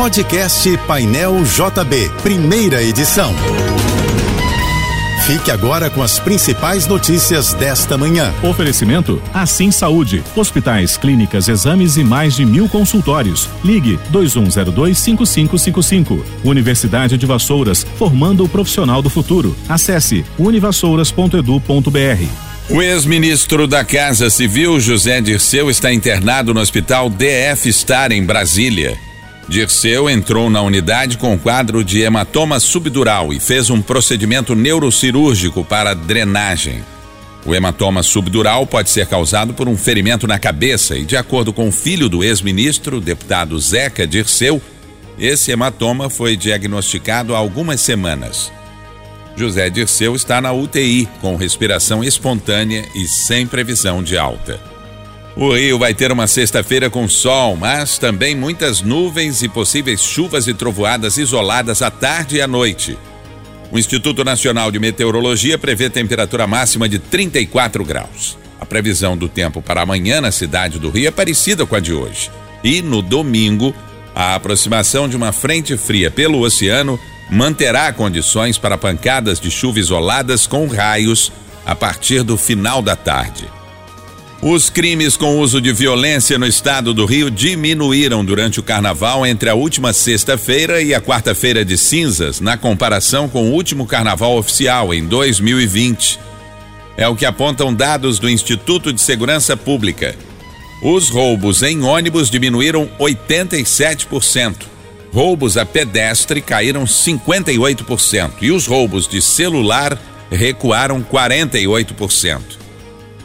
Podcast Painel JB, primeira edição. Fique agora com as principais notícias desta manhã. Oferecimento Assim Saúde. Hospitais, clínicas, exames e mais de mil consultórios. Ligue 2102-5555. Universidade de Vassouras, formando o profissional do futuro. Acesse univassouras.edu.br. O ex-ministro da Casa Civil, José Dirceu, está internado no hospital DF Star, em Brasília. Dirceu entrou na unidade com quadro de hematoma subdural e fez um procedimento neurocirúrgico para drenagem. O hematoma subdural pode ser causado por um ferimento na cabeça e, de acordo com o filho do ex-ministro, deputado Zeca Dirceu, esse hematoma foi diagnosticado há algumas semanas. José Dirceu está na UTI com respiração espontânea e sem previsão de alta. O Rio vai ter uma sexta-feira com sol, mas também muitas nuvens e possíveis chuvas e trovoadas isoladas à tarde e à noite. O Instituto Nacional de Meteorologia prevê temperatura máxima de 34 graus. A previsão do tempo para amanhã na cidade do Rio é parecida com a de hoje. E no domingo, a aproximação de uma frente fria pelo oceano manterá condições para pancadas de chuva isoladas com raios a partir do final da tarde. Os crimes com uso de violência no estado do Rio diminuíram durante o carnaval entre a última sexta-feira e a quarta-feira de cinzas, na comparação com o último carnaval oficial, em 2020. É o que apontam dados do Instituto de Segurança Pública. Os roubos em ônibus diminuíram 87%. Roubos a pedestre caíram 58% e os roubos de celular recuaram 48%.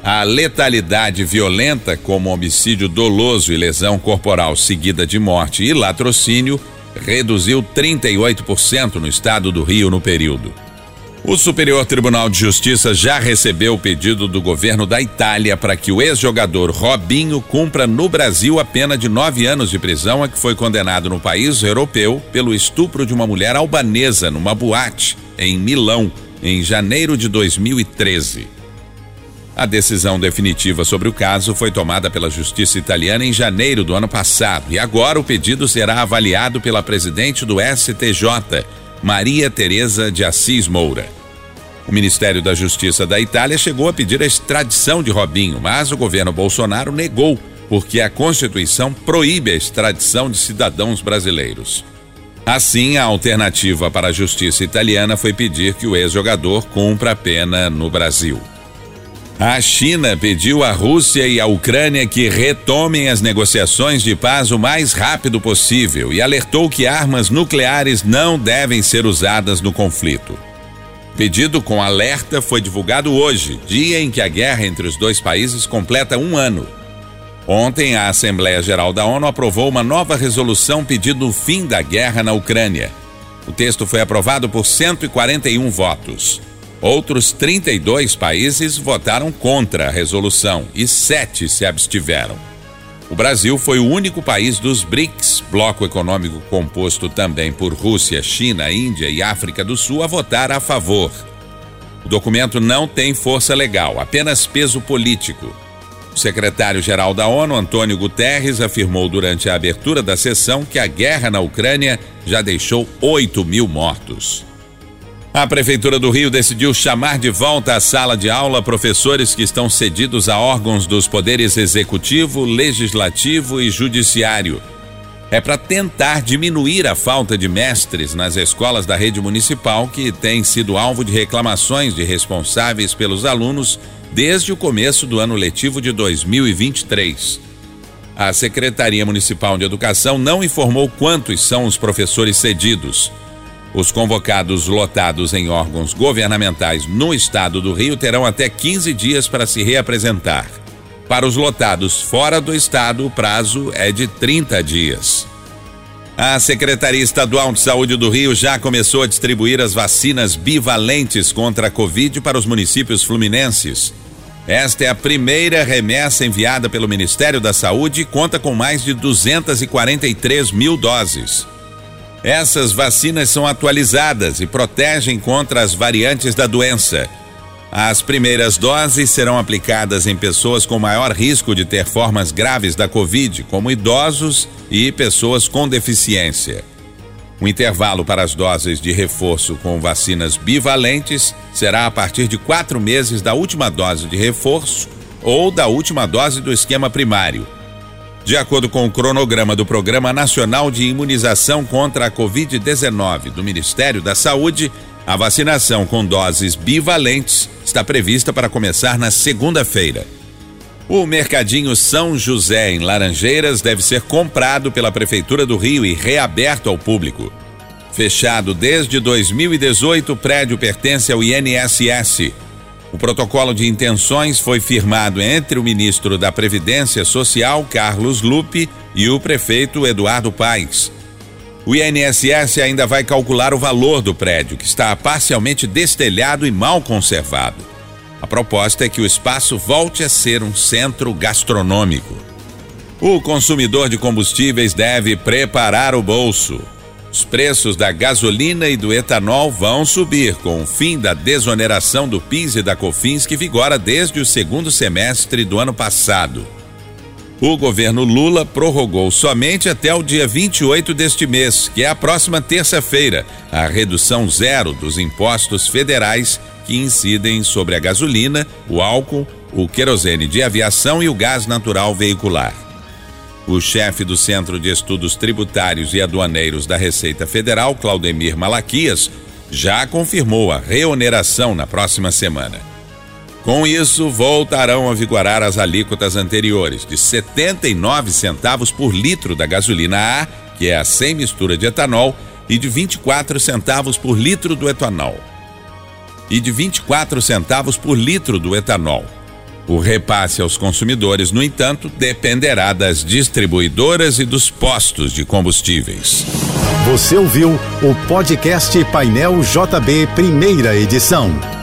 A letalidade violenta, como homicídio doloso e lesão corporal seguida de morte e latrocínio, reduziu 38% no estado do Rio no período. O Superior Tribunal de Justiça já recebeu o pedido do governo da Itália para que o ex-jogador Robinho cumpra no Brasil a pena de nove anos de prisão a que foi condenado no país europeu pelo estupro de uma mulher albanesa numa boate em Milão, em janeiro de 2013. A decisão definitiva sobre o caso foi tomada pela Justiça Italiana em janeiro do ano passado e agora o pedido será avaliado pela presidente do STJ, Maria Tereza de Assis Moura. O Ministério da Justiça da Itália chegou a pedir a extradição de Robinho, mas o governo Bolsonaro negou, porque a Constituição proíbe a extradição de cidadãos brasileiros. Assim, a alternativa para a justiça italiana foi pedir que o ex-jogador cumpra a pena no Brasil. A China pediu à Rússia e à Ucrânia que retomem as negociações de paz o mais rápido possível e alertou que armas nucleares não devem ser usadas no conflito. Pedido com alerta foi divulgado hoje, dia em que a guerra entre os dois países completa um ano. Ontem, a Assembleia Geral da ONU aprovou uma nova resolução pedindo o fim da guerra na Ucrânia. O texto foi aprovado por 141 votos. Outros 32 países votaram contra a resolução e sete se abstiveram. O Brasil foi o único país dos BRICS, bloco econômico composto também por Rússia, China, Índia e África do Sul, a votar a favor. O documento não tem força legal, apenas peso político. O secretário-geral da ONU, Antônio Guterres, afirmou durante a abertura da sessão que a guerra na Ucrânia já deixou 8 mil mortos. A Prefeitura do Rio decidiu chamar de volta à sala de aula professores que estão cedidos a órgãos dos poderes executivo, legislativo e judiciário. É para tentar diminuir a falta de mestres nas escolas da rede municipal, que tem sido alvo de reclamações de responsáveis pelos alunos desde o começo do ano letivo de 2023. A Secretaria Municipal de Educação não informou quantos são os professores cedidos. Os convocados lotados em órgãos governamentais no estado do Rio terão até 15 dias para se reapresentar. Para os lotados fora do estado, o prazo é de 30 dias. A Secretaria Estadual de Saúde do Rio já começou a distribuir as vacinas bivalentes contra a Covid para os municípios fluminenses. Esta é a primeira remessa enviada pelo Ministério da Saúde e conta com mais de 243 mil doses. Essas vacinas são atualizadas e protegem contra as variantes da doença. As primeiras doses serão aplicadas em pessoas com maior risco de ter formas graves da Covid, como idosos e pessoas com deficiência. O intervalo para as doses de reforço com vacinas bivalentes será a partir de quatro meses da última dose de reforço ou da última dose do esquema primário. De acordo com o cronograma do Programa Nacional de Imunização contra a Covid-19 do Ministério da Saúde, a vacinação com doses bivalentes está prevista para começar na segunda-feira. O Mercadinho São José, em Laranjeiras, deve ser comprado pela Prefeitura do Rio e reaberto ao público. Fechado desde 2018, o prédio pertence ao INSS. O protocolo de intenções foi firmado entre o ministro da Previdência Social, Carlos Lupe, e o prefeito Eduardo Paes. O INSS ainda vai calcular o valor do prédio, que está parcialmente destelhado e mal conservado. A proposta é que o espaço volte a ser um centro gastronômico. O consumidor de combustíveis deve preparar o bolso. Os preços da gasolina e do etanol vão subir com o fim da desoneração do PIS e da COFINS que vigora desde o segundo semestre do ano passado. O governo Lula prorrogou somente até o dia 28 deste mês, que é a próxima terça-feira, a redução zero dos impostos federais que incidem sobre a gasolina, o álcool, o querosene de aviação e o gás natural veicular. O chefe do Centro de Estudos Tributários e Aduaneiros da Receita Federal, Claudemir Malaquias, já confirmou a reoneração na próxima semana. Com isso, voltarão a vigorar as alíquotas anteriores, de 79 centavos por litro da gasolina A, que é a sem mistura de etanol, e de 24 centavos por litro do etanol. E de 24 centavos por litro do etanol. O repasse aos consumidores, no entanto, dependerá das distribuidoras e dos postos de combustíveis. Você ouviu o podcast Painel JB, primeira edição.